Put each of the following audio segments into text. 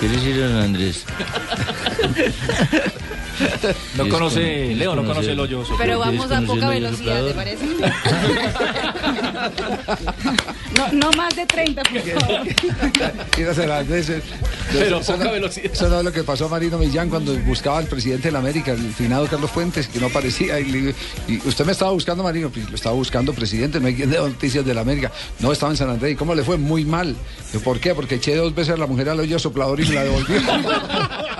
¿Qué decir don Andrés? No conoce, con- Leo no conoce el hoyo. Pero ¿Quieres vamos a poca el velocidad, ¿te parece? No, no más de 30, por favor. Fíjate las veces. Pero Eso poca no- velocidad. Eso no es lo que pasó a Marino Millán cuando buscaba al presidente de la América, el finado Carlos Fuentes, que no aparecía. Y, le- y usted me estaba buscando, Marino, pues, lo estaba buscando, presidente, no hay noticias de la América. No, estaba en San Andrés. ¿Y cómo le fue? Muy mal. ¿Por qué? Porque eché dos veces a la mujer al hoyo soplador y me la devolvió.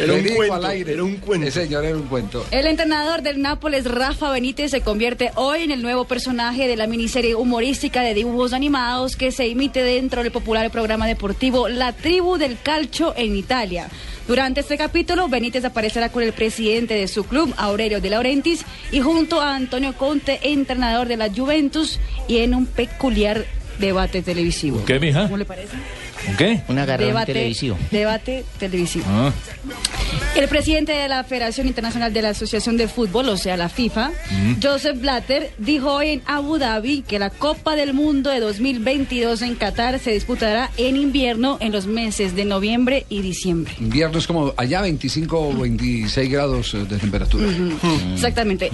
Era un cuento, al aire. era un cuento. Señor, era un cuento. El entrenador del Nápoles, Rafa Benítez, se convierte hoy en el nuevo personaje de la miniserie humorística de dibujos animados que se emite dentro del popular programa deportivo La Tribu del Calcio en Italia. Durante este capítulo, Benítez aparecerá con el presidente de su club, Aurelio De Laurentiis, y junto a Antonio Conte, entrenador de la Juventus, y en un peculiar debate televisivo. ¿Qué, mija? ¿Cómo le parece? ¿Qué? Un agarrón Debate televisivo. Debate televisivo. Ah, El presidente de la Federación Internacional de la Asociación de Fútbol, o sea, la FIFA, Joseph Blatter, dijo hoy en Abu Dhabi que la Copa del Mundo de 2022 en Qatar se disputará en invierno en los meses de noviembre y diciembre. Invierno es como allá 25 o 26 grados eh, de temperatura. Exactamente.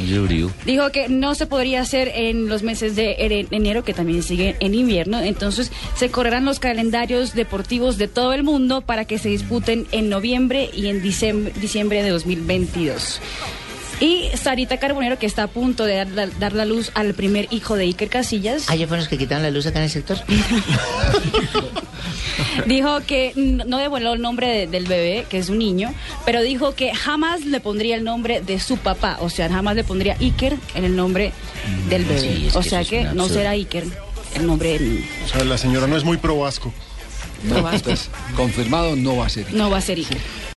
Dijo que no se podría hacer en los meses de enero, que también sigue en invierno. Entonces se correrán los calendarios deportivos de todo el mundo para que se disputen en noviembre y en diciembre, diciembre de 2022. Y Sarita Carbonero, que está a punto de dar la, dar la luz al primer hijo de Iker Casillas, Ah, ya fueron los que quitaron la luz acá en el sector. dijo que no devolvió el nombre de- del bebé, que es un niño, pero dijo que jamás le pondría el nombre de su papá. O sea, jamás le pondría Iker en el nombre del bebé. sí, o sea que no será Iker el nombre del niño. O sea, la señora no es muy pro vasco. No, entonces, confirmado no va a ser. No va a ser Iker.